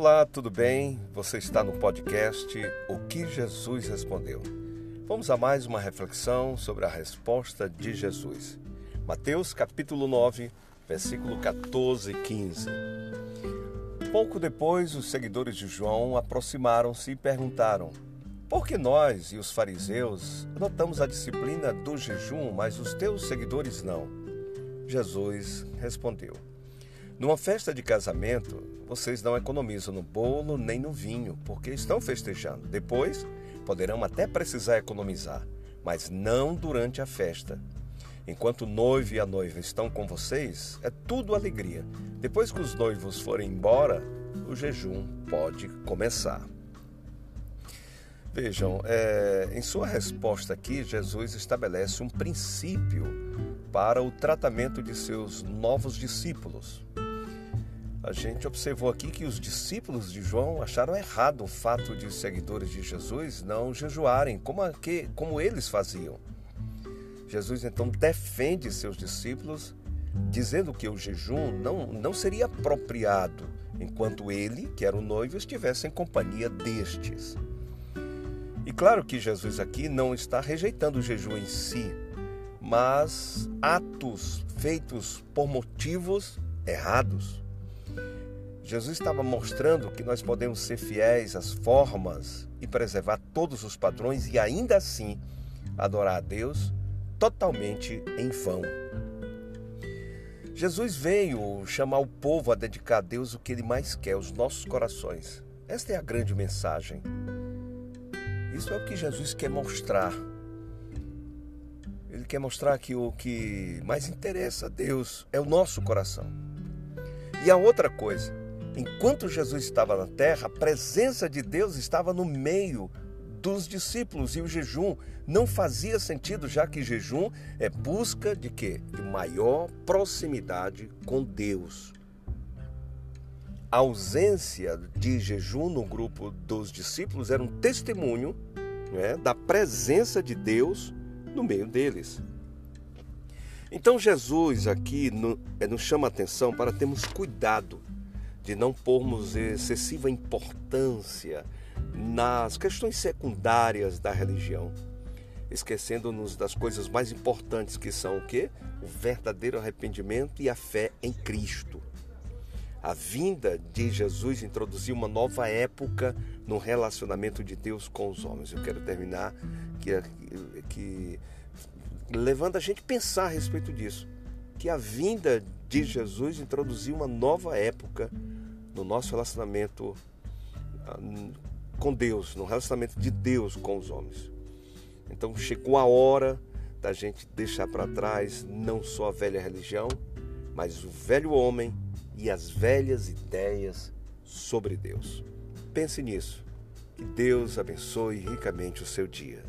Olá, tudo bem? Você está no podcast O que Jesus respondeu. Vamos a mais uma reflexão sobre a resposta de Jesus. Mateus capítulo 9, versículo 14 e 15. Pouco depois, os seguidores de João aproximaram-se e perguntaram: Por que nós e os fariseus adotamos a disciplina do jejum, mas os teus seguidores não? Jesus respondeu: numa festa de casamento, vocês não economizam no bolo nem no vinho, porque estão festejando. Depois, poderão até precisar economizar, mas não durante a festa. Enquanto o noivo e a noiva estão com vocês, é tudo alegria. Depois que os noivos forem embora, o jejum pode começar. Vejam, é, em sua resposta aqui, Jesus estabelece um princípio para o tratamento de seus novos discípulos. A gente observou aqui que os discípulos de João acharam errado o fato de os seguidores de Jesus não jejuarem como, que, como eles faziam. Jesus então defende seus discípulos, dizendo que o jejum não, não seria apropriado enquanto ele, que era o noivo, estivesse em companhia destes. E claro que Jesus aqui não está rejeitando o jejum em si, mas atos feitos por motivos errados. Jesus estava mostrando que nós podemos ser fiéis às formas e preservar todos os padrões e ainda assim adorar a Deus totalmente em vão. Jesus veio chamar o povo a dedicar a Deus o que ele mais quer, os nossos corações. Esta é a grande mensagem. Isso é o que Jesus quer mostrar. Ele quer mostrar que o que mais interessa a Deus é o nosso coração. E a outra coisa, Enquanto Jesus estava na terra, a presença de Deus estava no meio dos discípulos e o jejum não fazia sentido, já que jejum é busca de quê? De maior proximidade com Deus. A ausência de jejum no grupo dos discípulos era um testemunho né, da presença de Deus no meio deles. Então Jesus aqui eh, nos chama a atenção para termos cuidado de não pormos excessiva importância nas questões secundárias da religião, esquecendo-nos das coisas mais importantes que são o quê? O verdadeiro arrependimento e a fé em Cristo. A vinda de Jesus introduziu uma nova época no relacionamento de Deus com os homens. Eu quero terminar que, que levando a gente a pensar a respeito disso, que a vinda de Jesus introduziu uma nova época no nosso relacionamento ah, com Deus, no relacionamento de Deus com os homens. Então chegou a hora da gente deixar para trás não só a velha religião, mas o velho homem e as velhas ideias sobre Deus. Pense nisso. Que Deus abençoe ricamente o seu dia.